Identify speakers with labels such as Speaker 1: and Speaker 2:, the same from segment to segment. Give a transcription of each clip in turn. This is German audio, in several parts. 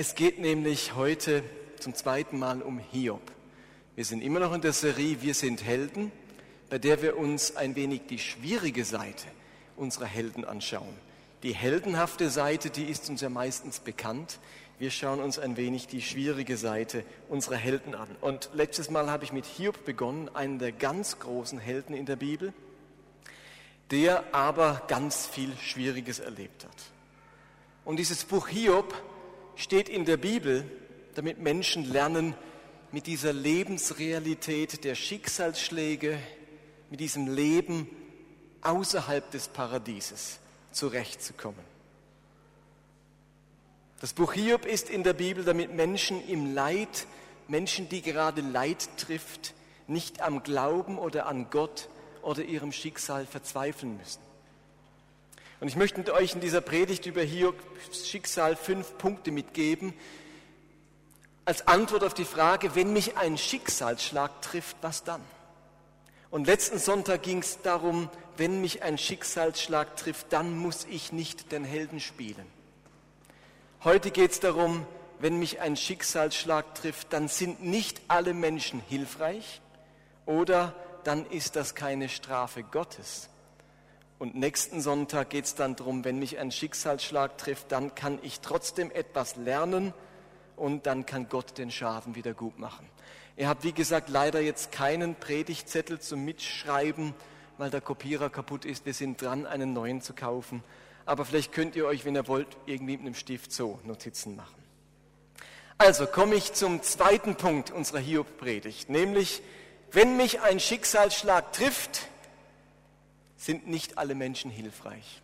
Speaker 1: Es geht nämlich heute zum zweiten Mal um Hiob. Wir sind immer noch in der Serie Wir sind Helden, bei der wir uns ein wenig die schwierige Seite unserer Helden anschauen. Die heldenhafte Seite, die ist uns ja meistens bekannt. Wir schauen uns ein wenig die schwierige Seite unserer Helden an. Und letztes Mal habe ich mit Hiob begonnen, einen der ganz großen Helden in der Bibel, der aber ganz viel Schwieriges erlebt hat. Und dieses Buch Hiob steht in der Bibel, damit Menschen lernen, mit dieser Lebensrealität der Schicksalsschläge, mit diesem Leben außerhalb des Paradieses zurechtzukommen. Das Buch Hiob ist in der Bibel, damit Menschen im Leid, Menschen, die gerade Leid trifft, nicht am Glauben oder an Gott oder ihrem Schicksal verzweifeln müssen. Und ich möchte euch in dieser Predigt über Hiobs Schicksal fünf Punkte mitgeben, als Antwort auf die Frage, wenn mich ein Schicksalsschlag trifft, was dann? Und letzten Sonntag ging es darum, wenn mich ein Schicksalsschlag trifft, dann muss ich nicht den Helden spielen. Heute geht es darum, wenn mich ein Schicksalsschlag trifft, dann sind nicht alle Menschen hilfreich oder dann ist das keine Strafe Gottes. Und nächsten Sonntag geht es dann darum, wenn mich ein Schicksalsschlag trifft, dann kann ich trotzdem etwas lernen und dann kann Gott den Schaden wieder gut machen. Ihr habt, wie gesagt, leider jetzt keinen Predigtzettel zum Mitschreiben, weil der Kopierer kaputt ist. Wir sind dran, einen neuen zu kaufen. Aber vielleicht könnt ihr euch, wenn ihr wollt, irgendwie mit einem Stift so Notizen machen. Also komme ich zum zweiten Punkt unserer Hiob-Predigt, nämlich, wenn mich ein Schicksalsschlag trifft, sind nicht alle Menschen hilfreich.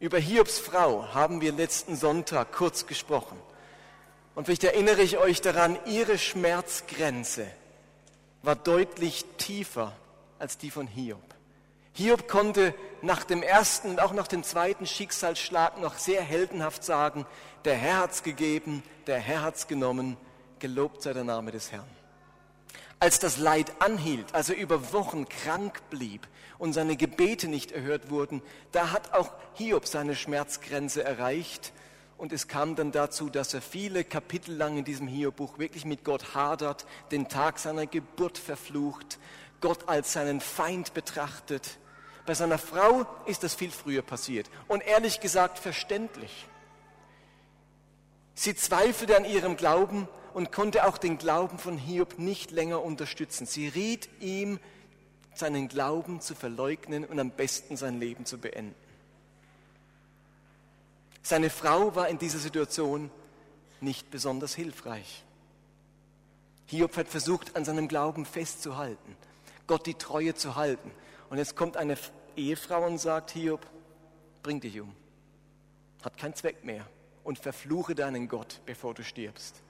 Speaker 1: Über Hiobs Frau haben wir letzten Sonntag kurz gesprochen. Und vielleicht erinnere ich euch daran, ihre Schmerzgrenze war deutlich tiefer als die von Hiob. Hiob konnte nach dem ersten und auch nach dem zweiten Schicksalsschlag noch sehr heldenhaft sagen, der Herr hat's gegeben, der Herr hat's genommen, gelobt sei der Name des Herrn. Als das Leid anhielt, als er über Wochen krank blieb und seine Gebete nicht erhört wurden, da hat auch Hiob seine Schmerzgrenze erreicht. Und es kam dann dazu, dass er viele Kapitel lang in diesem Hiob-Buch wirklich mit Gott hadert, den Tag seiner Geburt verflucht, Gott als seinen Feind betrachtet. Bei seiner Frau ist das viel früher passiert und ehrlich gesagt verständlich. Sie zweifelte an ihrem Glauben und konnte auch den Glauben von Hiob nicht länger unterstützen. Sie riet ihm, seinen Glauben zu verleugnen und am besten sein Leben zu beenden. Seine Frau war in dieser Situation nicht besonders hilfreich. Hiob hat versucht, an seinem Glauben festzuhalten, Gott die Treue zu halten. Und jetzt kommt eine Ehefrau und sagt, Hiob, bring dich um. Hat keinen Zweck mehr. Und verfluche deinen Gott, bevor du stirbst.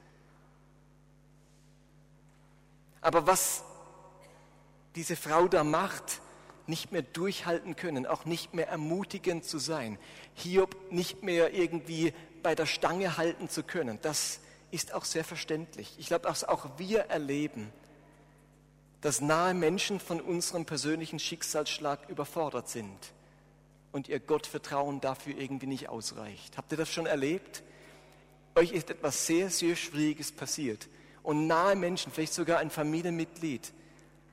Speaker 1: Aber was diese Frau da macht, nicht mehr durchhalten können, auch nicht mehr ermutigend zu sein, Hiob nicht mehr irgendwie bei der Stange halten zu können, das ist auch sehr verständlich. Ich glaube, dass auch wir erleben, dass nahe Menschen von unserem persönlichen Schicksalsschlag überfordert sind und ihr Gottvertrauen dafür irgendwie nicht ausreicht. Habt ihr das schon erlebt? Euch ist etwas sehr, sehr Schwieriges passiert und nahe Menschen, vielleicht sogar ein Familienmitglied,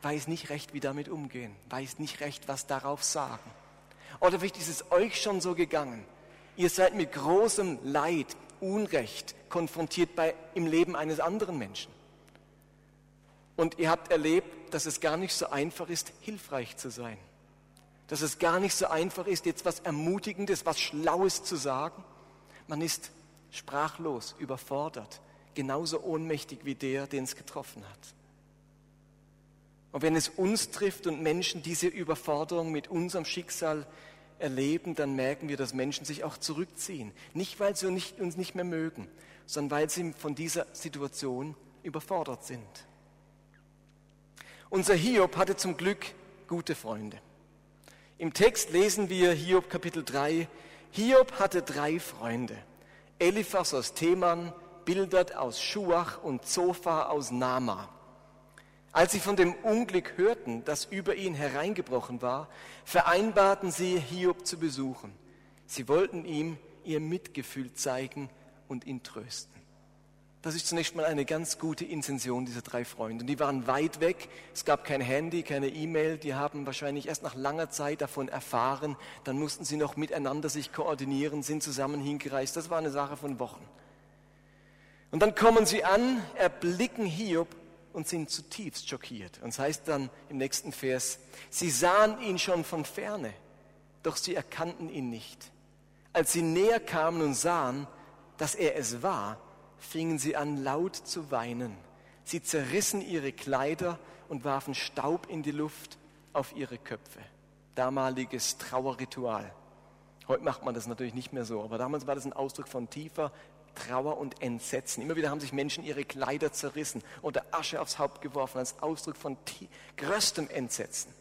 Speaker 1: weiß nicht recht, wie damit umgehen, weiß nicht recht, was darauf sagen. Oder vielleicht ist es euch schon so gegangen. Ihr seid mit großem Leid, Unrecht konfrontiert bei, im Leben eines anderen Menschen. Und ihr habt erlebt, dass es gar nicht so einfach ist, hilfreich zu sein. Dass es gar nicht so einfach ist, jetzt was Ermutigendes, was Schlaues zu sagen. Man ist sprachlos, überfordert genauso ohnmächtig wie der, den es getroffen hat. Und wenn es uns trifft und Menschen diese Überforderung mit unserem Schicksal erleben, dann merken wir, dass Menschen sich auch zurückziehen. Nicht, weil sie uns nicht mehr mögen, sondern weil sie von dieser Situation überfordert sind. Unser Hiob hatte zum Glück gute Freunde. Im Text lesen wir Hiob Kapitel 3. Hiob hatte drei Freunde. Eliphas aus Theman, Bildert aus Schuach und Zophar aus Nama. Als sie von dem Unglück hörten, das über ihn hereingebrochen war, vereinbarten sie, Hiob zu besuchen. Sie wollten ihm ihr Mitgefühl zeigen und ihn trösten. Das ist zunächst mal eine ganz gute Intention dieser drei Freunde. Und die waren weit weg. Es gab kein Handy, keine E-Mail. Die haben wahrscheinlich erst nach langer Zeit davon erfahren. Dann mussten sie noch miteinander sich koordinieren, sind zusammen hingereist. Das war eine Sache von Wochen. Und dann kommen sie an, erblicken Hiob und sind zutiefst schockiert. Und es heißt dann im nächsten Vers, sie sahen ihn schon von ferne, doch sie erkannten ihn nicht. Als sie näher kamen und sahen, dass er es war, fingen sie an laut zu weinen. Sie zerrissen ihre Kleider und warfen Staub in die Luft auf ihre Köpfe. Damaliges Trauerritual. Heute macht man das natürlich nicht mehr so, aber damals war das ein Ausdruck von tiefer Trauer und Entsetzen. Immer wieder haben sich Menschen ihre Kleider zerrissen oder Asche aufs Haupt geworfen als Ausdruck von größtem Entsetzen.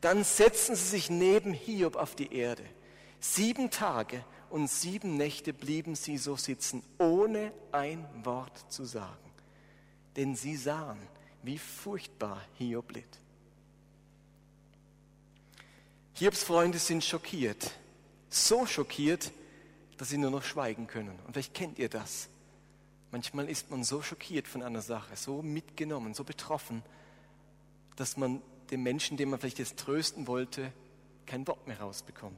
Speaker 1: Dann setzten sie sich neben Hiob auf die Erde. Sieben Tage und sieben Nächte blieben sie so sitzen, ohne ein Wort zu sagen. Denn sie sahen, wie furchtbar Hiob litt. Hiobs Freunde sind schockiert, so schockiert, dass sie nur noch schweigen können. Und vielleicht kennt ihr das. Manchmal ist man so schockiert von einer Sache, so mitgenommen, so betroffen, dass man dem Menschen, den man vielleicht jetzt trösten wollte, kein Wort mehr rausbekommt.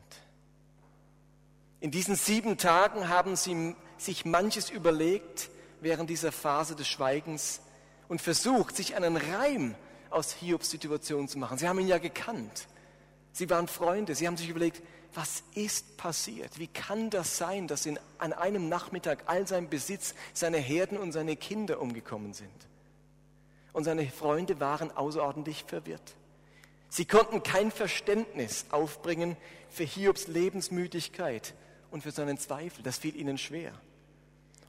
Speaker 1: In diesen sieben Tagen haben sie sich manches überlegt während dieser Phase des Schweigens und versucht, sich einen Reim aus Hiobs Situation zu machen. Sie haben ihn ja gekannt. Sie waren Freunde. Sie haben sich überlegt, was ist passiert? Wie kann das sein, dass in, an einem Nachmittag all sein Besitz, seine Herden und seine Kinder umgekommen sind? Und seine Freunde waren außerordentlich verwirrt. Sie konnten kein Verständnis aufbringen für Hiobs Lebensmüdigkeit und für seinen Zweifel. Das fiel ihnen schwer.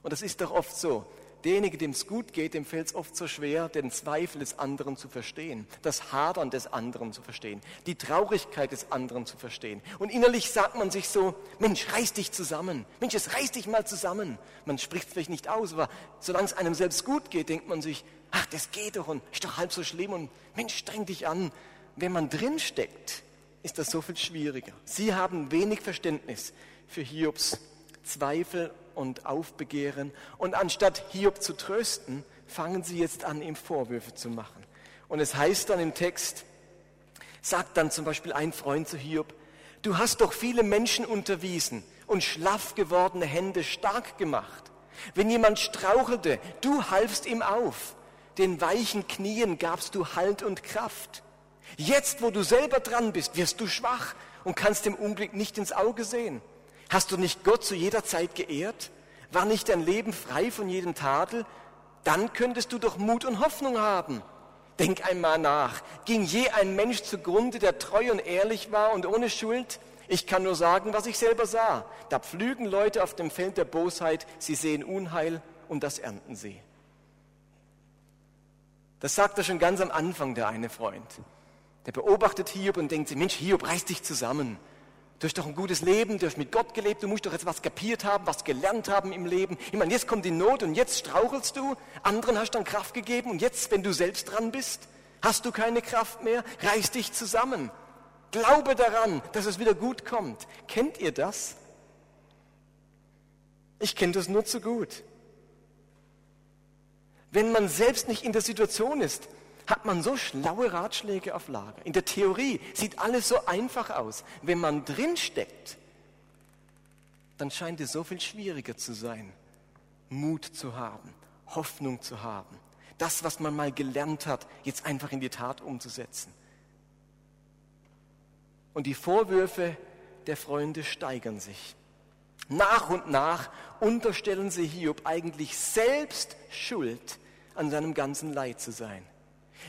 Speaker 1: Und das ist doch oft so derjenige, dem es gut geht, dem fällt es oft so schwer, den Zweifel des anderen zu verstehen, das Hadern des anderen zu verstehen, die Traurigkeit des anderen zu verstehen. Und innerlich sagt man sich so, Mensch, reiß dich zusammen. Mensch, es reiß dich mal zusammen. Man spricht vielleicht nicht aus, aber solange es einem selbst gut geht, denkt man sich, ach, das geht doch und ist doch halb so schlimm und Mensch, streng dich an. Wenn man drin steckt, ist das so viel schwieriger. Sie haben wenig Verständnis für Hiobs Zweifel und Aufbegehren. Und anstatt Hiob zu trösten, fangen sie jetzt an, ihm Vorwürfe zu machen. Und es heißt dann im Text, sagt dann zum Beispiel ein Freund zu Hiob, du hast doch viele Menschen unterwiesen und schlaff gewordene Hände stark gemacht. Wenn jemand strauchelte, du halfst ihm auf. Den weichen Knien gabst du Halt und Kraft. Jetzt, wo du selber dran bist, wirst du schwach und kannst dem Unglück nicht ins Auge sehen. Hast du nicht Gott zu jeder Zeit geehrt? War nicht dein Leben frei von jedem Tadel? Dann könntest du doch Mut und Hoffnung haben. Denk einmal nach. Ging je ein Mensch zugrunde, der treu und ehrlich war und ohne Schuld? Ich kann nur sagen, was ich selber sah. Da pflügen Leute auf dem Feld der Bosheit, sie sehen Unheil und das ernten sie. Das sagt er schon ganz am Anfang, der eine Freund. Der beobachtet Hiob und denkt sich, Mensch, Hiob, reiß dich zusammen. Du hast doch ein gutes Leben, du hast mit Gott gelebt, du musst doch jetzt was kapiert haben, was gelernt haben im Leben. Ich meine, jetzt kommt die Not und jetzt strauchelst du, anderen hast dann Kraft gegeben und jetzt, wenn du selbst dran bist, hast du keine Kraft mehr, reiß dich zusammen. Glaube daran, dass es wieder gut kommt. Kennt ihr das? Ich kenne das nur zu gut. Wenn man selbst nicht in der Situation ist, hat man so schlaue Ratschläge auf Lager. In der Theorie sieht alles so einfach aus. Wenn man drinsteckt, dann scheint es so viel schwieriger zu sein, Mut zu haben, Hoffnung zu haben, das, was man mal gelernt hat, jetzt einfach in die Tat umzusetzen. Und die Vorwürfe der Freunde steigern sich. Nach und nach unterstellen sie Hiob eigentlich selbst Schuld an seinem ganzen Leid zu sein.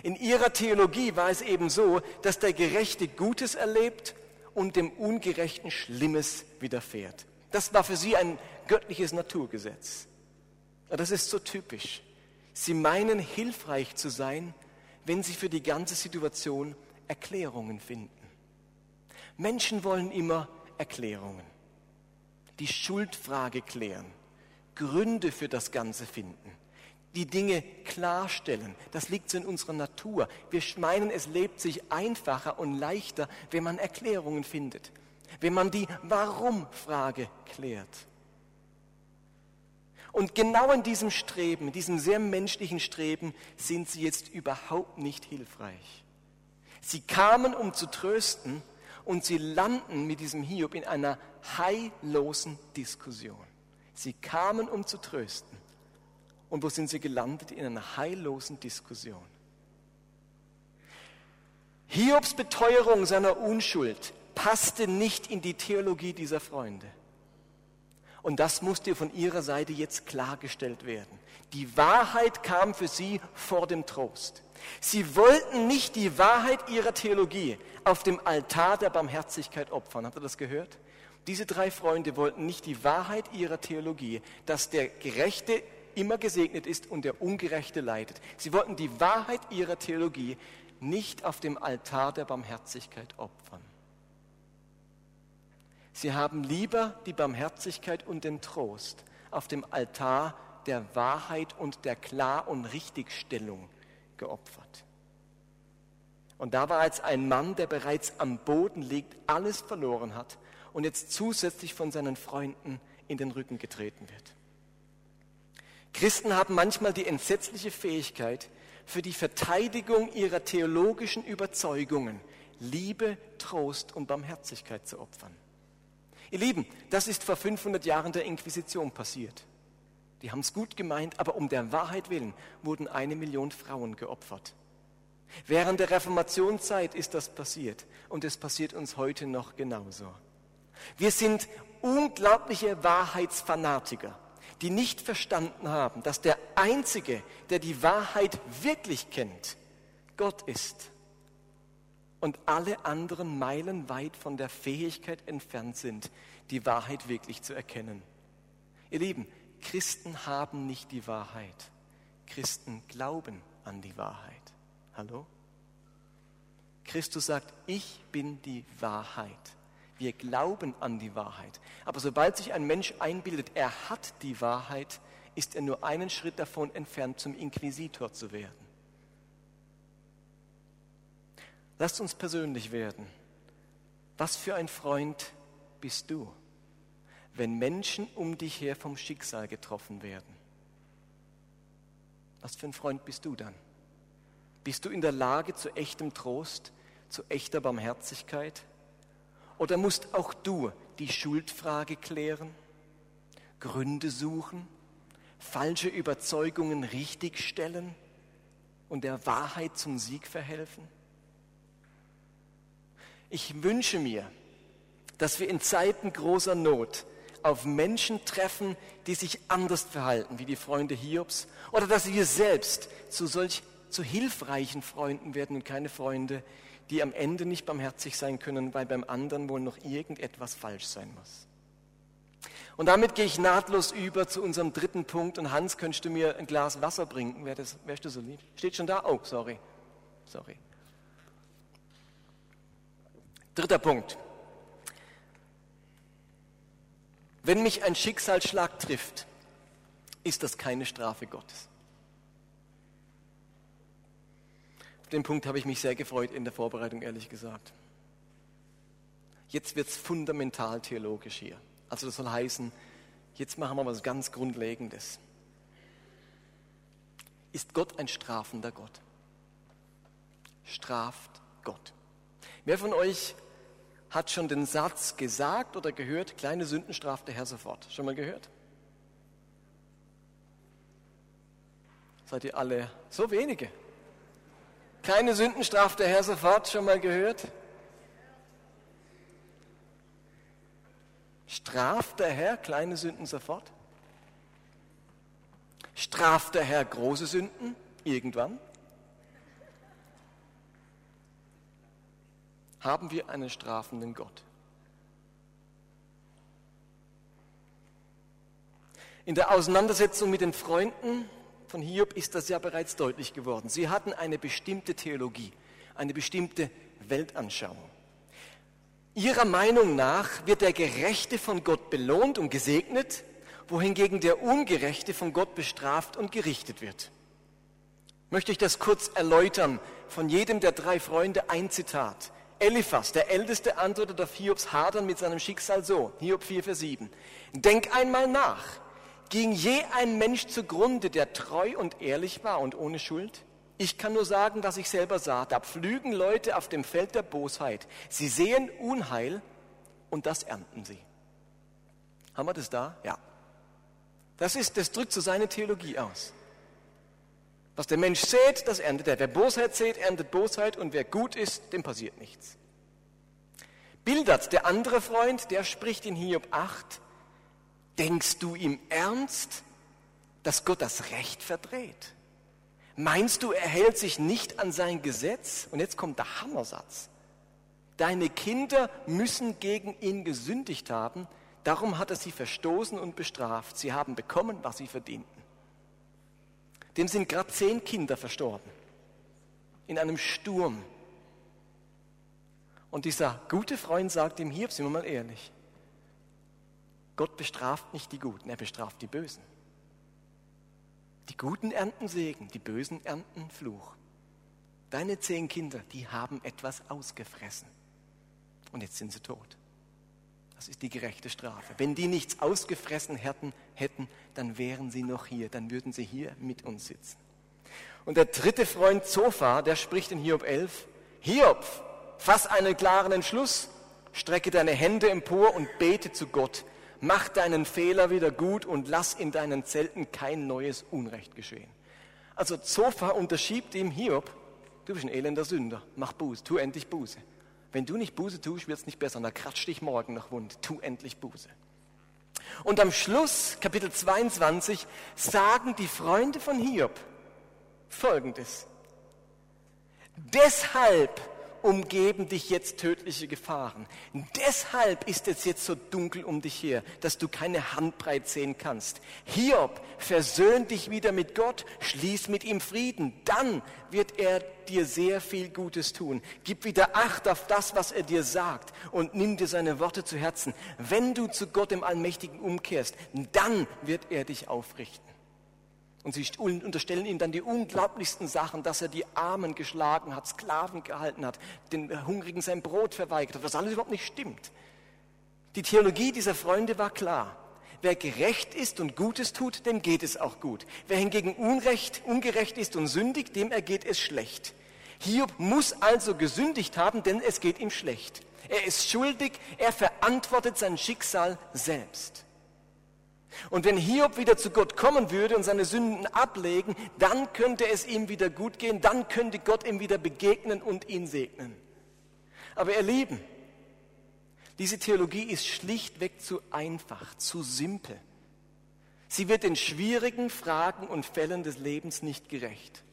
Speaker 1: In ihrer Theologie war es eben so, dass der Gerechte Gutes erlebt und dem Ungerechten Schlimmes widerfährt. Das war für sie ein göttliches Naturgesetz. Das ist so typisch. Sie meinen hilfreich zu sein, wenn sie für die ganze Situation Erklärungen finden. Menschen wollen immer Erklärungen, die Schuldfrage klären, Gründe für das Ganze finden die Dinge klarstellen. Das liegt so in unserer Natur. Wir meinen, es lebt sich einfacher und leichter, wenn man Erklärungen findet, wenn man die Warum-Frage klärt. Und genau in diesem Streben, in diesem sehr menschlichen Streben, sind sie jetzt überhaupt nicht hilfreich. Sie kamen, um zu trösten, und sie landen mit diesem Hiob in einer heillosen Diskussion. Sie kamen, um zu trösten. Und wo sind sie gelandet? In einer heillosen Diskussion. Hiobs Beteuerung seiner Unschuld passte nicht in die Theologie dieser Freunde. Und das musste von ihrer Seite jetzt klargestellt werden. Die Wahrheit kam für sie vor dem Trost. Sie wollten nicht die Wahrheit ihrer Theologie auf dem Altar der Barmherzigkeit opfern. Habt ihr das gehört? Diese drei Freunde wollten nicht die Wahrheit ihrer Theologie, dass der Gerechte immer gesegnet ist und der Ungerechte leidet. Sie wollten die Wahrheit ihrer Theologie nicht auf dem Altar der Barmherzigkeit opfern. Sie haben lieber die Barmherzigkeit und den Trost auf dem Altar der Wahrheit und der Klar- und Richtigstellung geopfert. Und da war jetzt ein Mann, der bereits am Boden liegt, alles verloren hat und jetzt zusätzlich von seinen Freunden in den Rücken getreten wird. Christen haben manchmal die entsetzliche Fähigkeit, für die Verteidigung ihrer theologischen Überzeugungen Liebe, Trost und Barmherzigkeit zu opfern. Ihr Lieben, das ist vor 500 Jahren der Inquisition passiert. Die haben es gut gemeint, aber um der Wahrheit willen wurden eine Million Frauen geopfert. Während der Reformationszeit ist das passiert und es passiert uns heute noch genauso. Wir sind unglaubliche Wahrheitsfanatiker, die nicht verstanden haben, dass der Einzige, der die Wahrheit wirklich kennt, Gott ist und alle anderen meilenweit von der Fähigkeit entfernt sind, die Wahrheit wirklich zu erkennen. Ihr Lieben, Christen haben nicht die Wahrheit. Christen glauben an die Wahrheit. Hallo? Christus sagt, ich bin die Wahrheit. Wir glauben an die Wahrheit. Aber sobald sich ein Mensch einbildet, er hat die Wahrheit, ist er nur einen Schritt davon entfernt, zum Inquisitor zu werden. Lasst uns persönlich werden. Was für ein Freund bist du? wenn Menschen um dich her vom Schicksal getroffen werden? Was für ein Freund bist du dann? Bist du in der Lage zu echtem Trost, zu echter Barmherzigkeit? Oder musst auch du die Schuldfrage klären, Gründe suchen, falsche Überzeugungen richtigstellen und der Wahrheit zum Sieg verhelfen? Ich wünsche mir, dass wir in Zeiten großer Not auf Menschen treffen, die sich anders verhalten wie die Freunde Hiobs. Oder dass wir selbst zu solch zu hilfreichen Freunden werden und keine Freunde, die am Ende nicht barmherzig sein können, weil beim anderen wohl noch irgendetwas falsch sein muss. Und damit gehe ich nahtlos über zu unserem dritten Punkt. Und Hans, könntest du mir ein Glas Wasser bringen? Wär das, wärst du so lieb? Steht schon da? Oh, sorry. Sorry. Dritter Punkt. Wenn mich ein Schicksalsschlag trifft, ist das keine Strafe Gottes. Auf den Punkt habe ich mich sehr gefreut in der Vorbereitung, ehrlich gesagt. Jetzt wird es fundamental theologisch hier. Also das soll heißen, jetzt machen wir was ganz Grundlegendes. Ist Gott ein strafender Gott? Straft Gott. Wer von euch hat schon den Satz gesagt oder gehört, kleine Sünden straft der Herr sofort. Schon mal gehört? Seid ihr alle so wenige? Keine Sünden straft der Herr sofort, schon mal gehört? Straft der Herr kleine Sünden sofort? Straft der Herr große Sünden irgendwann? haben wir einen strafenden Gott. In der Auseinandersetzung mit den Freunden von Hiob ist das ja bereits deutlich geworden. Sie hatten eine bestimmte Theologie, eine bestimmte Weltanschauung. Ihrer Meinung nach wird der Gerechte von Gott belohnt und gesegnet, wohingegen der Ungerechte von Gott bestraft und gerichtet wird. Möchte ich das kurz erläutern, von jedem der drei Freunde ein Zitat. Eliphas, der Älteste, antwortet auf Hiobs Hadern mit seinem Schicksal so, Hiob 4, Vers 7. Denk einmal nach. Ging je ein Mensch zugrunde, der treu und ehrlich war und ohne Schuld? Ich kann nur sagen, was ich selber sah. Da pflügen Leute auf dem Feld der Bosheit. Sie sehen Unheil und das ernten sie. Haben wir das da? Ja. Das, ist, das drückt so seine Theologie aus. Was der Mensch sät, das erntet er. Wer Bosheit sät, erntet Bosheit und wer gut ist, dem passiert nichts. Bildert der andere Freund, der spricht in Hiob 8, denkst du im Ernst, dass Gott das Recht verdreht? Meinst du, er hält sich nicht an sein Gesetz? Und jetzt kommt der Hammersatz. Deine Kinder müssen gegen ihn gesündigt haben, darum hat er sie verstoßen und bestraft. Sie haben bekommen, was sie verdienten. Dem sind gerade zehn Kinder verstorben. In einem Sturm. Und dieser gute Freund sagt ihm, hier, sind wir mal ehrlich, Gott bestraft nicht die Guten, er bestraft die Bösen. Die Guten ernten Segen, die Bösen ernten Fluch. Deine zehn Kinder, die haben etwas ausgefressen. Und jetzt sind sie tot. Das ist die gerechte Strafe. Wenn die nichts ausgefressen hätten, hätten, dann wären sie noch hier, dann würden sie hier mit uns sitzen. Und der dritte Freund Zophar, der spricht in Hiob 11, Hiob, fass einen klaren Entschluss, strecke deine Hände empor und bete zu Gott. Mach deinen Fehler wieder gut und lass in deinen Zelten kein neues Unrecht geschehen. Also Zophar unterschiebt ihm Hiob, du bist ein elender Sünder, mach Buße, tu endlich Buße. Wenn du nicht Buße tust, wird es nicht besser, da kratzt dich morgen noch wund, tu endlich Buße. Und am Schluss, Kapitel 22, sagen die Freunde von Hiob Folgendes. Deshalb umgeben dich jetzt tödliche Gefahren. Deshalb ist es jetzt so dunkel um dich her, dass du keine Handbreit sehen kannst. Hiob, versöhn dich wieder mit Gott, schließ mit ihm Frieden, dann wird er dir sehr viel Gutes tun. Gib wieder Acht auf das, was er dir sagt und nimm dir seine Worte zu Herzen. Wenn du zu Gott dem Allmächtigen umkehrst, dann wird er dich aufrichten. Und sie unterstellen ihm dann die unglaublichsten Sachen, dass er die Armen geschlagen hat, Sklaven gehalten hat, den Hungrigen sein Brot verweigert hat, was alles überhaupt nicht stimmt. Die Theologie dieser Freunde war klar. Wer gerecht ist und Gutes tut, dem geht es auch gut. Wer hingegen unrecht, ungerecht ist und sündigt, dem ergeht es schlecht. Hiob muss also gesündigt haben, denn es geht ihm schlecht. Er ist schuldig, er verantwortet sein Schicksal selbst. Und wenn Hiob wieder zu Gott kommen würde und seine Sünden ablegen, dann könnte es ihm wieder gut gehen, dann könnte Gott ihm wieder begegnen und ihn segnen. Aber ihr Lieben, diese Theologie ist schlichtweg zu einfach, zu simpel. Sie wird den schwierigen Fragen und Fällen des Lebens nicht gerecht.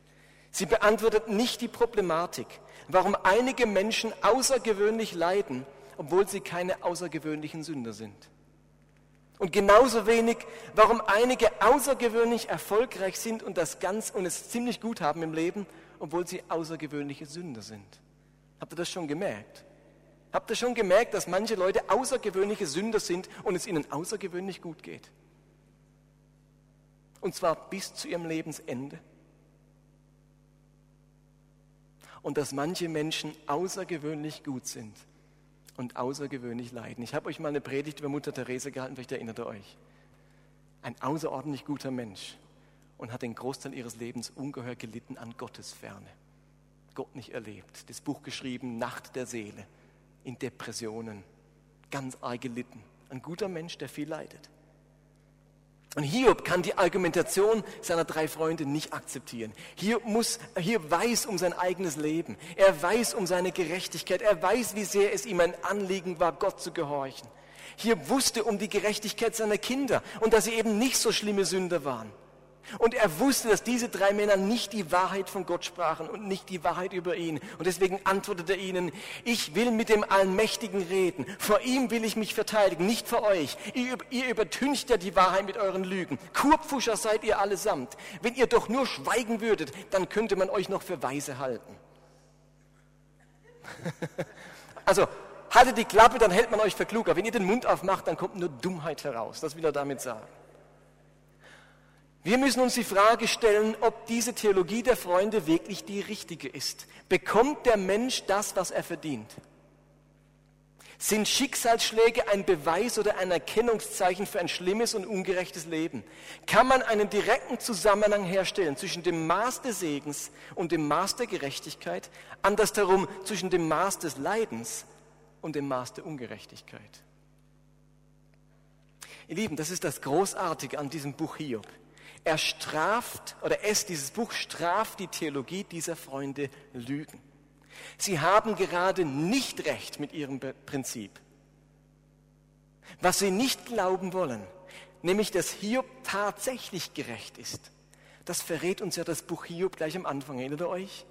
Speaker 1: Sie beantwortet nicht die Problematik, warum einige Menschen außergewöhnlich leiden, obwohl sie keine außergewöhnlichen Sünder sind. Und genauso wenig, warum einige außergewöhnlich erfolgreich sind und das ganz und es ziemlich gut haben im Leben, obwohl sie außergewöhnliche Sünder sind. Habt ihr das schon gemerkt? Habt ihr schon gemerkt, dass manche Leute außergewöhnliche Sünder sind und es ihnen außergewöhnlich gut geht? Und zwar bis zu ihrem Lebensende. Und dass manche Menschen außergewöhnlich gut sind und außergewöhnlich leiden. Ich habe euch mal eine Predigt über Mutter Therese gehalten, vielleicht erinnert ihr euch. Ein außerordentlich guter Mensch und hat den Großteil ihres Lebens ungeheuer gelitten an Gottesferne. Gott nicht erlebt. Das Buch geschrieben, Nacht der Seele, in Depressionen, ganz arg gelitten. Ein guter Mensch, der viel leidet. Und Hiob kann die Argumentation seiner drei Freunde nicht akzeptieren. Hiob, muss, Hiob weiß um sein eigenes Leben. Er weiß um seine Gerechtigkeit. Er weiß, wie sehr es ihm ein Anliegen war, Gott zu gehorchen. Hiob wusste um die Gerechtigkeit seiner Kinder und dass sie eben nicht so schlimme Sünder waren. Und er wusste, dass diese drei Männer nicht die Wahrheit von Gott sprachen und nicht die Wahrheit über ihn. Und deswegen antwortete er ihnen, ich will mit dem Allmächtigen reden. Vor ihm will ich mich verteidigen, nicht vor euch. Ihr, ihr übertüncht ja die Wahrheit mit euren Lügen. Kurpfuscher seid ihr allesamt. Wenn ihr doch nur schweigen würdet, dann könnte man euch noch für weise halten. also, haltet die Klappe, dann hält man euch für kluger. Wenn ihr den Mund aufmacht, dann kommt nur Dummheit heraus. Das will er damit sagen. Wir müssen uns die Frage stellen, ob diese Theologie der Freunde wirklich die richtige ist. Bekommt der Mensch das, was er verdient? Sind Schicksalsschläge ein Beweis oder ein Erkennungszeichen für ein schlimmes und ungerechtes Leben? Kann man einen direkten Zusammenhang herstellen zwischen dem Maß des Segens und dem Maß der Gerechtigkeit? Andersherum zwischen dem Maß des Leidens und dem Maß der Ungerechtigkeit? Ihr Lieben, das ist das Großartige an diesem Buch Hiob. Er straft, oder es, dieses Buch straft die Theologie dieser Freunde Lügen. Sie haben gerade nicht recht mit ihrem Prinzip. Was sie nicht glauben wollen, nämlich dass Hiob tatsächlich gerecht ist, das verrät uns ja das Buch Hiob gleich am Anfang. Erinnert ihr euch?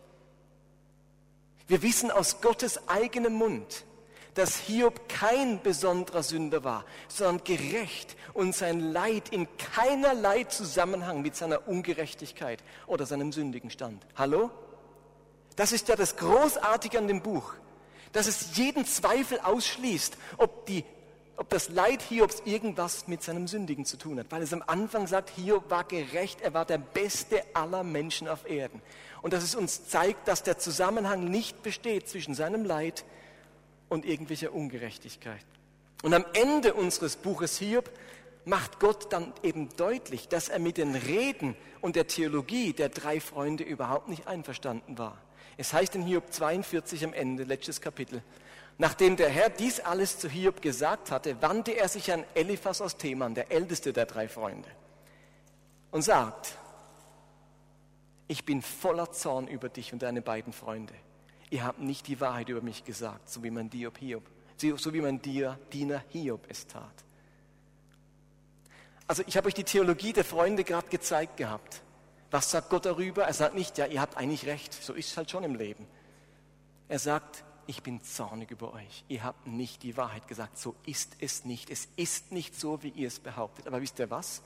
Speaker 1: Wir wissen aus Gottes eigenem Mund, dass Hiob kein besonderer Sünder war, sondern gerecht und sein Leid in keinerlei Zusammenhang mit seiner Ungerechtigkeit oder seinem sündigen stand. Hallo? Das ist ja das Großartige an dem Buch, dass es jeden Zweifel ausschließt, ob, die, ob das Leid Hiobs irgendwas mit seinem Sündigen zu tun hat. Weil es am Anfang sagt, Hiob war gerecht, er war der Beste aller Menschen auf Erden. Und dass es uns zeigt, dass der Zusammenhang nicht besteht zwischen seinem Leid und irgendwelcher Ungerechtigkeit. Und am Ende unseres Buches Hiob macht Gott dann eben deutlich, dass er mit den Reden und der Theologie der drei Freunde überhaupt nicht einverstanden war. Es heißt in Hiob 42 am Ende, letztes Kapitel, nachdem der Herr dies alles zu Hiob gesagt hatte, wandte er sich an Eliphas aus Theman, der älteste der drei Freunde, und sagt, ich bin voller Zorn über dich und deine beiden Freunde. Ihr habt nicht die Wahrheit über mich gesagt, so wie mein, Diob Hiob, so wie mein Diener Hiob es tat. Also ich habe euch die Theologie der Freunde gerade gezeigt gehabt. Was sagt Gott darüber? Er sagt nicht, ja, ihr habt eigentlich recht, so ist es halt schon im Leben. Er sagt, ich bin zornig über euch. Ihr habt nicht die Wahrheit gesagt. So ist es nicht. Es ist nicht so, wie ihr es behauptet. Aber wisst ihr was?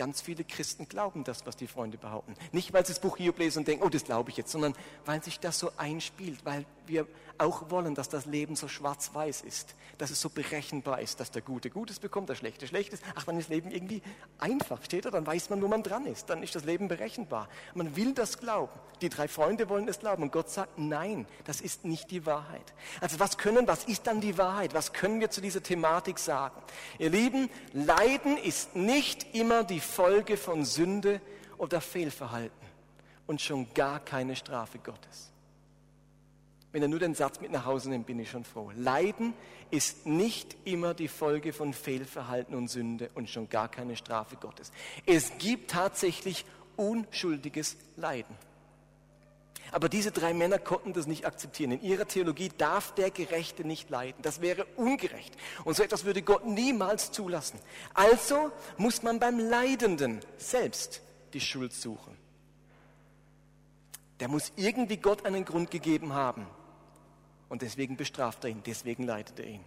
Speaker 1: Ganz viele Christen glauben das, was die Freunde behaupten. Nicht, weil sie das Buch Hiob lesen und denken, oh, das glaube ich jetzt, sondern weil sich das so einspielt, weil wir auch wollen, dass das Leben so schwarz-weiß ist, dass es so berechenbar ist, dass der Gute Gutes bekommt, der Schlechte Schlechtes. Ach, dann ist Leben irgendwie einfach, steht da, dann weiß man, wo man dran ist, dann ist das Leben berechenbar. Man will das glauben. Die drei Freunde wollen es glauben und Gott sagt, nein, das ist nicht die Wahrheit. Also was können, was ist dann die Wahrheit? Was können wir zu dieser Thematik sagen? Ihr Lieben, Leiden ist nicht immer die Folge von Sünde oder Fehlverhalten und schon gar keine Strafe Gottes. Wenn er nur den Satz mit nach Hause nimmt, bin ich schon froh. Leiden ist nicht immer die Folge von Fehlverhalten und Sünde und schon gar keine Strafe Gottes. Es gibt tatsächlich unschuldiges Leiden. Aber diese drei Männer konnten das nicht akzeptieren. In ihrer Theologie darf der Gerechte nicht leiden. Das wäre ungerecht. Und so etwas würde Gott niemals zulassen. Also muss man beim Leidenden selbst die Schuld suchen. Der muss irgendwie Gott einen Grund gegeben haben, und deswegen bestraft er ihn, deswegen leitet er ihn.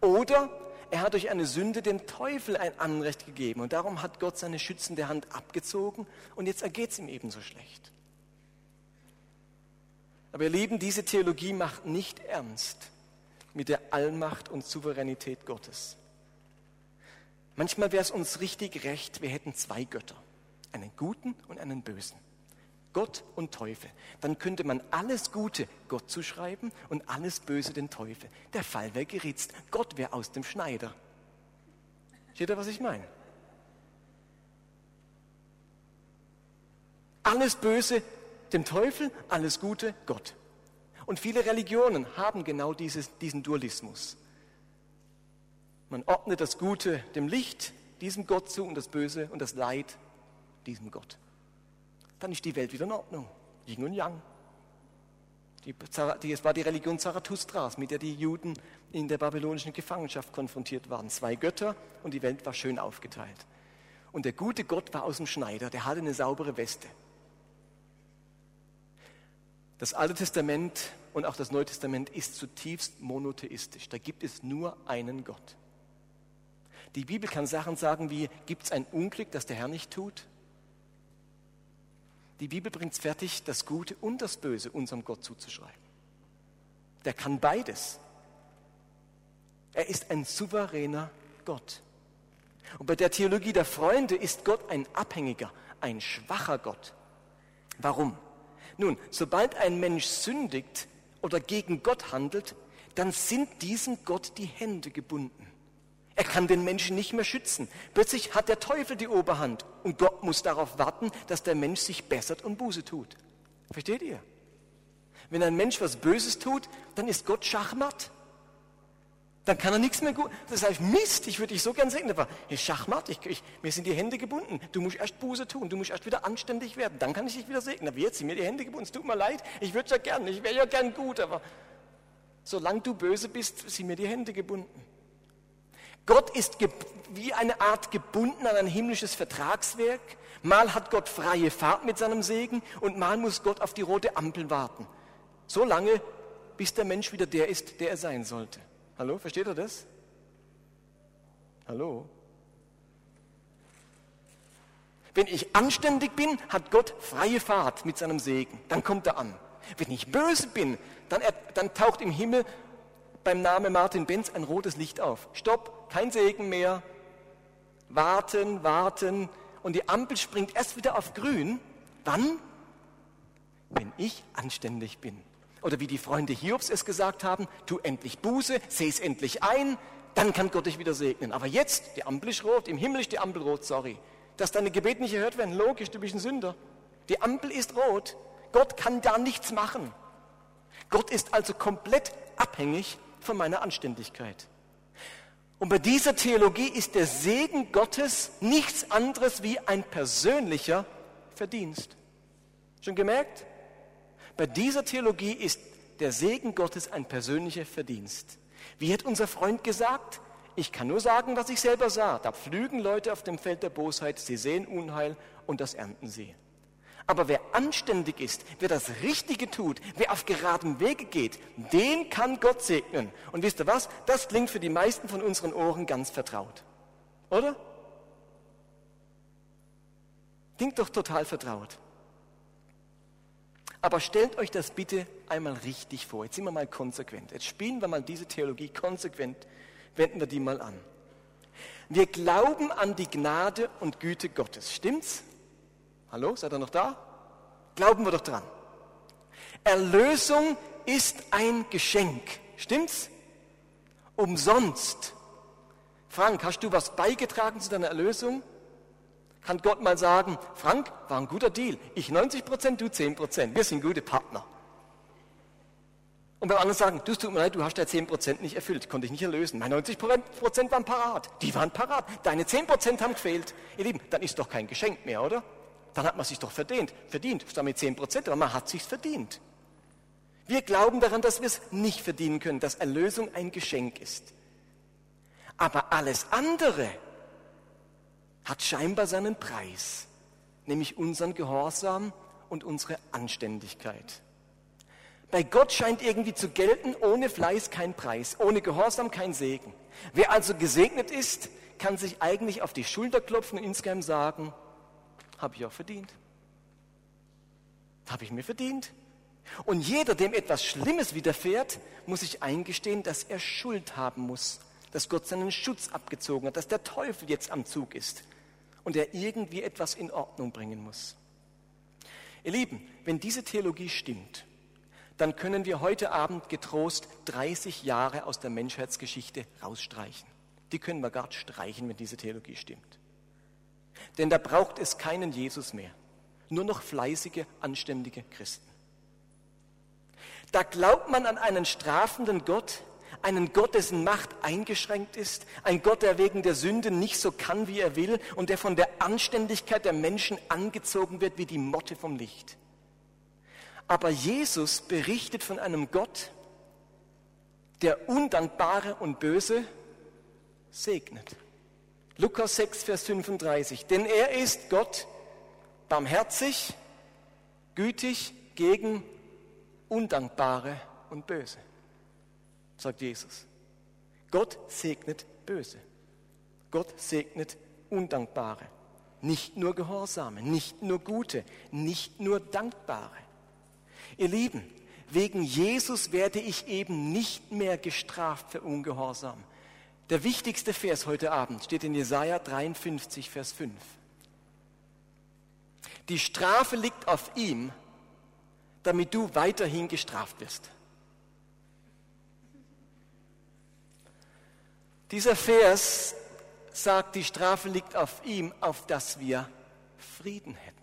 Speaker 1: Oder er hat durch eine Sünde dem Teufel ein Anrecht gegeben und darum hat Gott seine schützende Hand abgezogen und jetzt ergeht es ihm ebenso schlecht. Aber ihr Lieben, diese Theologie macht nicht ernst mit der Allmacht und Souveränität Gottes. Manchmal wäre es uns richtig recht, wir hätten zwei Götter, einen guten und einen bösen. Gott und Teufel. Dann könnte man alles Gute Gott zuschreiben und alles Böse den Teufel. Der Fall wäre geritzt. Gott wäre aus dem Schneider. Steht ihr, was ich meine? Alles Böse dem Teufel, alles Gute Gott. Und viele Religionen haben genau dieses, diesen Dualismus. Man ordnet das Gute dem Licht, diesem Gott zu, und das Böse und das Leid diesem Gott dann ist die Welt wieder in Ordnung. Yin und Yang. Es war die Religion Zarathustras, mit der die Juden in der babylonischen Gefangenschaft konfrontiert waren. Zwei Götter und die Welt war schön aufgeteilt. Und der gute Gott war aus dem Schneider, der hatte eine saubere Weste. Das Alte Testament und auch das Neue Testament ist zutiefst monotheistisch. Da gibt es nur einen Gott. Die Bibel kann Sachen sagen wie, gibt es ein Unglück, das der Herr nicht tut? Die Bibel bringt es fertig, das Gute und das Böse unserem Gott zuzuschreiben. Der kann beides. Er ist ein souveräner Gott. Und bei der Theologie der Freunde ist Gott ein abhängiger, ein schwacher Gott. Warum? Nun, sobald ein Mensch sündigt oder gegen Gott handelt, dann sind diesem Gott die Hände gebunden. Er kann den Menschen nicht mehr schützen. Plötzlich hat der Teufel die Oberhand und Gott muss darauf warten, dass der Mensch sich bessert und Buße tut. Versteht ihr? Wenn ein Mensch was Böses tut, dann ist Gott schachmatt. Dann kann er nichts mehr gut. Das heißt, Mist, ich würde dich so gern segnen. Aber hey, Schachmatt, ich, ich, mir sind die Hände gebunden. Du musst erst Buße tun, du musst erst wieder anständig werden. Dann kann ich dich wieder segnen. Aber jetzt sind mir die Hände gebunden. Es tut mir leid, ich würde ja gern, ich wäre ja gern gut, aber solange du böse bist, sind mir die Hände gebunden. Gott ist wie eine Art gebunden an ein himmlisches Vertragswerk. Mal hat Gott freie Fahrt mit seinem Segen und mal muss Gott auf die rote Ampel warten. So lange, bis der Mensch wieder der ist, der er sein sollte. Hallo, versteht ihr das? Hallo? Wenn ich anständig bin, hat Gott freie Fahrt mit seinem Segen. Dann kommt er an. Wenn ich böse bin, dann, er, dann taucht im Himmel beim Namen Martin Benz ein rotes Licht auf. Stopp, kein Segen mehr. Warten, warten. Und die Ampel springt erst wieder auf grün. Wann? Wenn ich anständig bin. Oder wie die Freunde Hiobs es gesagt haben, tu endlich Buße, seh es endlich ein, dann kann Gott dich wieder segnen. Aber jetzt, die Ampel ist rot, im Himmel ist die Ampel rot, sorry. Dass deine Gebete nicht erhört werden, logisch, du bist ein Sünder. Die Ampel ist rot. Gott kann da nichts machen. Gott ist also komplett abhängig von meiner Anständigkeit. Und bei dieser Theologie ist der Segen Gottes nichts anderes wie ein persönlicher Verdienst. Schon gemerkt? Bei dieser Theologie ist der Segen Gottes ein persönlicher Verdienst. Wie hat unser Freund gesagt? Ich kann nur sagen, was ich selber sah. Da pflügen Leute auf dem Feld der Bosheit, sie sehen Unheil und das ernten sie. Aber wer anständig ist, wer das Richtige tut, wer auf geradem Wege geht, den kann Gott segnen. Und wisst ihr was? Das klingt für die meisten von unseren Ohren ganz vertraut. Oder? Klingt doch total vertraut. Aber stellt euch das bitte einmal richtig vor. Jetzt sind wir mal konsequent. Jetzt spielen wir mal diese Theologie konsequent, wenden wir die mal an. Wir glauben an die Gnade und Güte Gottes. Stimmt's? Hallo, seid ihr noch da? Glauben wir doch dran. Erlösung ist ein Geschenk. Stimmt's? Umsonst. Frank, hast du was beigetragen zu deiner Erlösung? kann Gott mal sagen, Frank, war ein guter Deal. Ich 90 Prozent, du 10 Prozent. Wir sind gute Partner. Und beim anderen sagen, du, tut mir leid, du hast ja 10 Prozent nicht erfüllt, konnte ich nicht erlösen. Meine 90 Prozent waren parat. Die waren parat. Deine 10 Prozent haben gefehlt. Ihr Lieben, dann ist doch kein Geschenk mehr, oder? Dann hat man sich doch verdient. Verdient, damit 10 Prozent, aber man hat sich's verdient. Wir glauben daran, dass wir es nicht verdienen können, dass Erlösung ein Geschenk ist. Aber alles andere, hat scheinbar seinen Preis, nämlich unseren Gehorsam und unsere Anständigkeit. Bei Gott scheint irgendwie zu gelten, ohne Fleiß kein Preis, ohne Gehorsam kein Segen. Wer also gesegnet ist, kann sich eigentlich auf die Schulter klopfen und insgeheim sagen, habe ich auch verdient. Habe ich mir verdient. Und jeder, dem etwas Schlimmes widerfährt, muss sich eingestehen, dass er Schuld haben muss, dass Gott seinen Schutz abgezogen hat, dass der Teufel jetzt am Zug ist und er irgendwie etwas in Ordnung bringen muss. Ihr Lieben, wenn diese Theologie stimmt, dann können wir heute Abend getrost 30 Jahre aus der Menschheitsgeschichte rausstreichen. Die können wir gar streichen, wenn diese Theologie stimmt. Denn da braucht es keinen Jesus mehr, nur noch fleißige, anständige Christen. Da glaubt man an einen strafenden Gott, einen Gott, dessen Macht eingeschränkt ist, ein Gott, der wegen der Sünde nicht so kann, wie er will und der von der Anständigkeit der Menschen angezogen wird wie die Motte vom Licht. Aber Jesus berichtet von einem Gott, der Undankbare und Böse segnet. Lukas 6, Vers 35. Denn er ist Gott barmherzig, gütig gegen Undankbare und Böse sagt Jesus. Gott segnet Böse. Gott segnet Undankbare. Nicht nur Gehorsame, nicht nur Gute, nicht nur Dankbare. Ihr Lieben, wegen Jesus werde ich eben nicht mehr gestraft für Ungehorsam. Der wichtigste Vers heute Abend steht in Jesaja 53, Vers 5. Die Strafe liegt auf ihm, damit du weiterhin gestraft wirst. Dieser Vers sagt, die Strafe liegt auf ihm, auf dass wir Frieden hätten.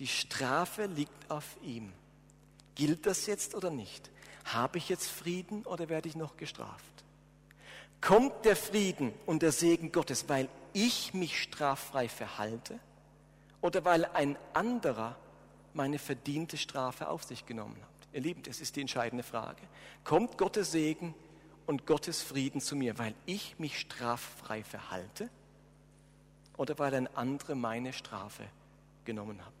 Speaker 1: Die Strafe liegt auf ihm. Gilt das jetzt oder nicht? Habe ich jetzt Frieden oder werde ich noch gestraft? Kommt der Frieden und der Segen Gottes, weil ich mich straffrei verhalte oder weil ein anderer meine verdiente Strafe auf sich genommen hat? Ihr Lieben, das ist die entscheidende Frage. Kommt Gottes Segen und Gottes Frieden zu mir, weil ich mich straffrei verhalte oder weil ein anderer meine Strafe genommen hat?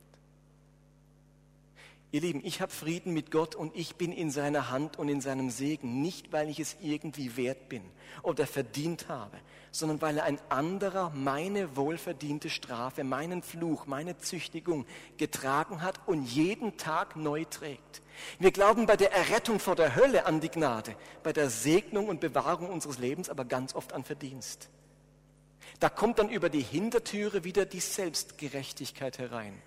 Speaker 1: Ihr Lieben, ich habe Frieden mit Gott und ich bin in seiner Hand und in seinem Segen, nicht weil ich es irgendwie wert bin oder verdient habe, sondern weil ein anderer meine wohlverdiente Strafe, meinen Fluch, meine Züchtigung getragen hat und jeden Tag neu trägt. Wir glauben bei der Errettung vor der Hölle an die Gnade, bei der Segnung und Bewahrung unseres Lebens aber ganz oft an Verdienst. Da kommt dann über die Hintertüre wieder die Selbstgerechtigkeit herein.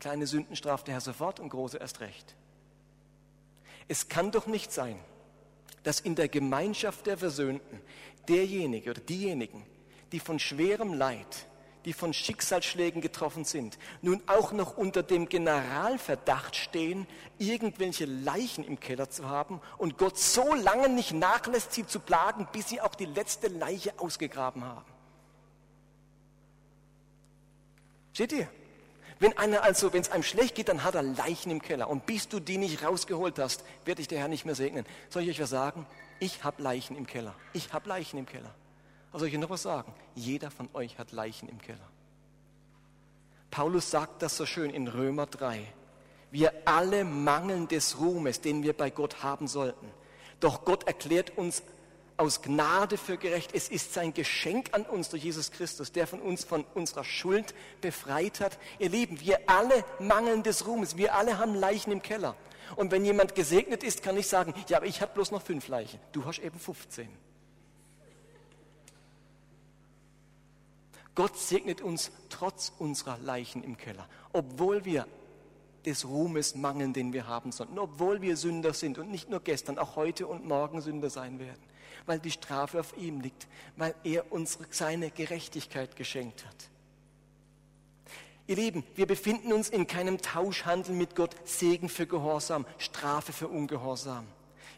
Speaker 1: Kleine Sünden straft der Herr sofort und große erst recht. Es kann doch nicht sein, dass in der Gemeinschaft der Versöhnten derjenige oder diejenigen, die von schwerem Leid, die von Schicksalsschlägen getroffen sind, nun auch noch unter dem Generalverdacht stehen, irgendwelche Leichen im Keller zu haben und Gott so lange nicht nachlässt, sie zu plagen, bis sie auch die letzte Leiche ausgegraben haben. Seht ihr? Wenn einer also, wenn es einem schlecht geht, dann hat er Leichen im Keller. Und bis du die nicht rausgeholt hast, wird dich der Herr nicht mehr segnen. Soll ich euch was sagen? Ich habe Leichen im Keller. Ich habe Leichen im Keller. Also soll ich noch was sagen? Jeder von euch hat Leichen im Keller. Paulus sagt das so schön in Römer 3. Wir alle mangeln des Ruhmes, den wir bei Gott haben sollten. Doch Gott erklärt uns aus Gnade für gerecht. Es ist sein Geschenk an uns durch Jesus Christus, der von uns von unserer Schuld befreit hat. Ihr Lieben, wir alle mangeln des Ruhmes. Wir alle haben Leichen im Keller. Und wenn jemand gesegnet ist, kann ich sagen, ja, aber ich habe bloß noch fünf Leichen. Du hast eben 15. Gott segnet uns trotz unserer Leichen im Keller, obwohl wir des Ruhmes mangeln, den wir haben sollten, obwohl wir Sünder sind und nicht nur gestern, auch heute und morgen Sünder sein werden weil die Strafe auf ihm liegt, weil er uns seine Gerechtigkeit geschenkt hat. Ihr Lieben, wir befinden uns in keinem Tauschhandel mit Gott, Segen für Gehorsam, Strafe für Ungehorsam.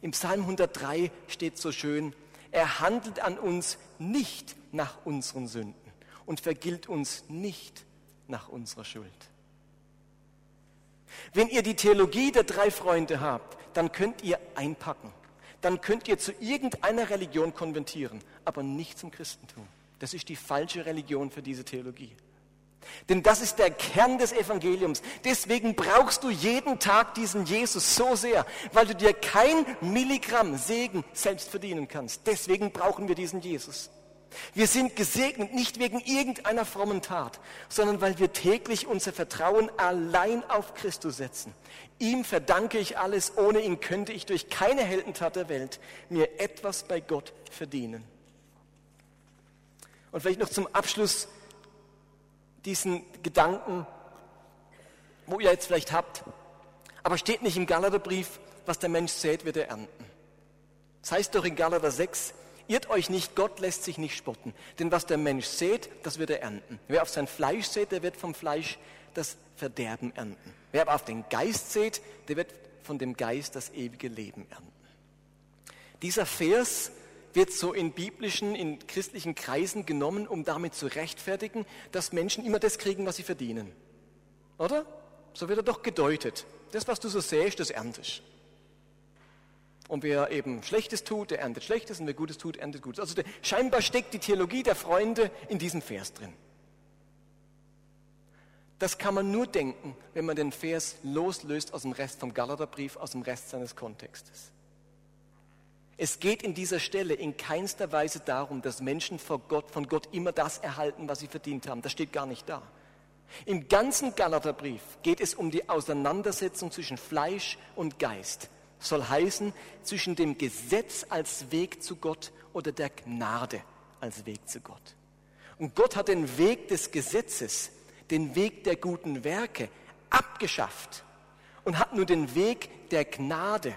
Speaker 1: Im Psalm 103 steht so schön, er handelt an uns nicht nach unseren Sünden und vergilt uns nicht nach unserer Schuld. Wenn ihr die Theologie der drei Freunde habt, dann könnt ihr einpacken dann könnt ihr zu irgendeiner Religion konventieren, aber nicht zum Christentum. Das ist die falsche Religion für diese Theologie. Denn das ist der Kern des Evangeliums. Deswegen brauchst du jeden Tag diesen Jesus so sehr, weil du dir kein Milligramm Segen selbst verdienen kannst. Deswegen brauchen wir diesen Jesus. Wir sind gesegnet nicht wegen irgendeiner frommen Tat, sondern weil wir täglich unser Vertrauen allein auf Christus setzen. Ihm verdanke ich alles, ohne ihn könnte ich durch keine Heldentat der Welt mir etwas bei Gott verdienen. Und vielleicht noch zum Abschluss diesen Gedanken, wo ihr jetzt vielleicht habt, aber steht nicht im Galaterbrief, was der Mensch sät, wird er ernten. Das heißt doch in Galater 6, Irrt euch nicht, Gott lässt sich nicht spotten. Denn was der Mensch sät, das wird er ernten. Wer auf sein Fleisch sät, der wird vom Fleisch das Verderben ernten. Wer aber auf den Geist sät, der wird von dem Geist das ewige Leben ernten. Dieser Vers wird so in biblischen, in christlichen Kreisen genommen, um damit zu rechtfertigen, dass Menschen immer das kriegen, was sie verdienen. Oder? So wird er doch gedeutet. Das, was du so säst, das erntest. Und wer eben Schlechtes tut, der erntet Schlechtes und wer Gutes tut, erntet Gutes. Also der, scheinbar steckt die Theologie der Freunde in diesem Vers drin. Das kann man nur denken, wenn man den Vers loslöst aus dem Rest vom Galaterbrief, aus dem Rest seines Kontextes. Es geht in dieser Stelle in keinster Weise darum, dass Menschen von Gott, von Gott immer das erhalten, was sie verdient haben. Das steht gar nicht da. Im ganzen Galaterbrief geht es um die Auseinandersetzung zwischen Fleisch und Geist soll heißen zwischen dem Gesetz als Weg zu Gott oder der Gnade als Weg zu Gott. Und Gott hat den Weg des Gesetzes, den Weg der guten Werke abgeschafft und hat nur den Weg der Gnade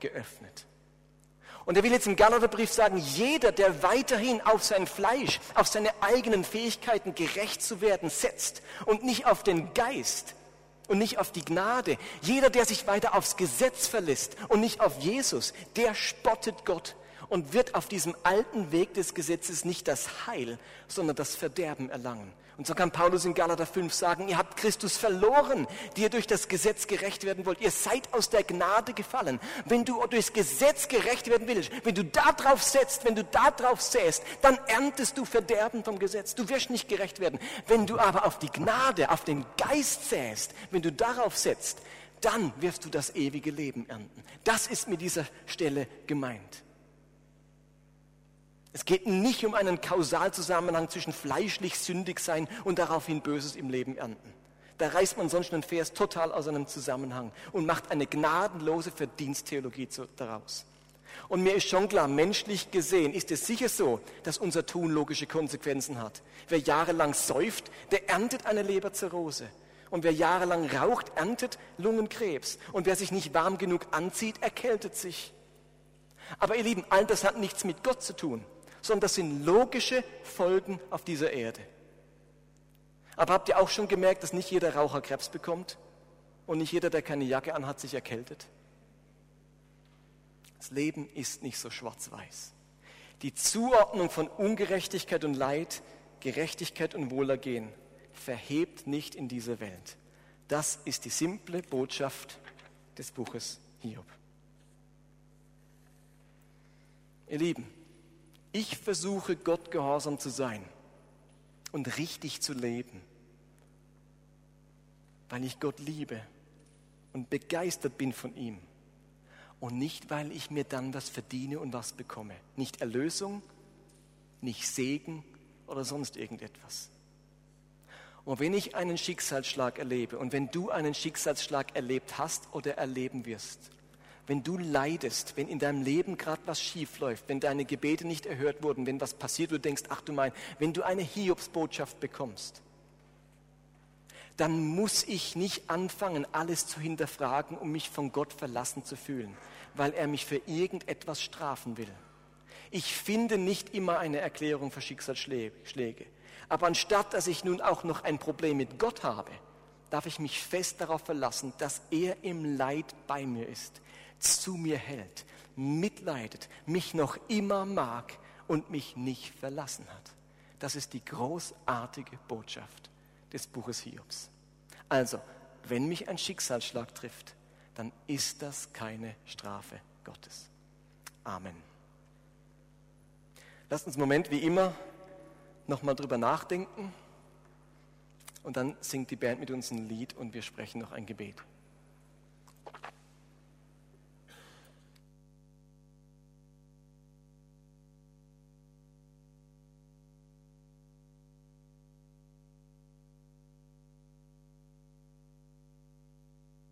Speaker 1: geöffnet. Und er will jetzt im Galaterbrief sagen, jeder, der weiterhin auf sein Fleisch, auf seine eigenen Fähigkeiten gerecht zu werden setzt und nicht auf den Geist und nicht auf die Gnade, jeder, der sich weiter aufs Gesetz verlässt und nicht auf Jesus, der spottet Gott und wird auf diesem alten Weg des Gesetzes nicht das Heil, sondern das Verderben erlangen. Und so kann Paulus in Galater 5 sagen, ihr habt Christus verloren, die ihr durch das Gesetz gerecht werden wollt. Ihr seid aus der Gnade gefallen. Wenn du durchs Gesetz gerecht werden willst, wenn du da drauf setzt, wenn du da drauf säst, dann erntest du Verderben vom Gesetz. Du wirst nicht gerecht werden. Wenn du aber auf die Gnade, auf den Geist säst, wenn du darauf setzt, dann wirst du das ewige Leben ernten. Das ist mit dieser Stelle gemeint. Es geht nicht um einen Kausalzusammenhang zwischen fleischlich sündig sein und daraufhin Böses im Leben ernten. Da reißt man sonst einen Vers total aus einem Zusammenhang und macht eine gnadenlose Verdiensttheologie daraus. Und mir ist schon klar, menschlich gesehen ist es sicher so, dass unser Tun logische Konsequenzen hat. Wer jahrelang säuft, der erntet eine Leberzirrhose. Und wer jahrelang raucht, erntet Lungenkrebs. Und wer sich nicht warm genug anzieht, erkältet sich. Aber ihr Lieben, all das hat nichts mit Gott zu tun sondern das sind logische Folgen auf dieser Erde. Aber habt ihr auch schon gemerkt, dass nicht jeder Raucher Krebs bekommt und nicht jeder, der keine Jacke anhat, sich erkältet? Das Leben ist nicht so schwarz-weiß. Die Zuordnung von Ungerechtigkeit und Leid, Gerechtigkeit und Wohlergehen verhebt nicht in dieser Welt. Das ist die simple Botschaft des Buches Hiob. Ihr Lieben, ich versuche Gott gehorsam zu sein und richtig zu leben, weil ich Gott liebe und begeistert bin von ihm und nicht, weil ich mir dann was verdiene und was bekomme. Nicht Erlösung, nicht Segen oder sonst irgendetwas. Und wenn ich einen Schicksalsschlag erlebe und wenn du einen Schicksalsschlag erlebt hast oder erleben wirst, wenn du leidest, wenn in deinem Leben gerade was schief läuft, wenn deine Gebete nicht erhört wurden, wenn was passiert, du denkst, ach du mein, wenn du eine Hiobsbotschaft bekommst, dann muss ich nicht anfangen, alles zu hinterfragen, um mich von Gott verlassen zu fühlen, weil er mich für irgendetwas strafen will. Ich finde nicht immer eine Erklärung für Schicksalsschläge. Aber anstatt dass ich nun auch noch ein Problem mit Gott habe, darf ich mich fest darauf verlassen, dass er im Leid bei mir ist, zu mir hält, mitleidet, mich noch immer mag und mich nicht verlassen hat. Das ist die großartige Botschaft des Buches Hiobs. Also, wenn mich ein Schicksalsschlag trifft, dann ist das keine Strafe Gottes. Amen. Lasst uns einen Moment wie immer nochmal drüber nachdenken und dann singt die Band mit uns ein Lied und wir sprechen noch ein Gebet.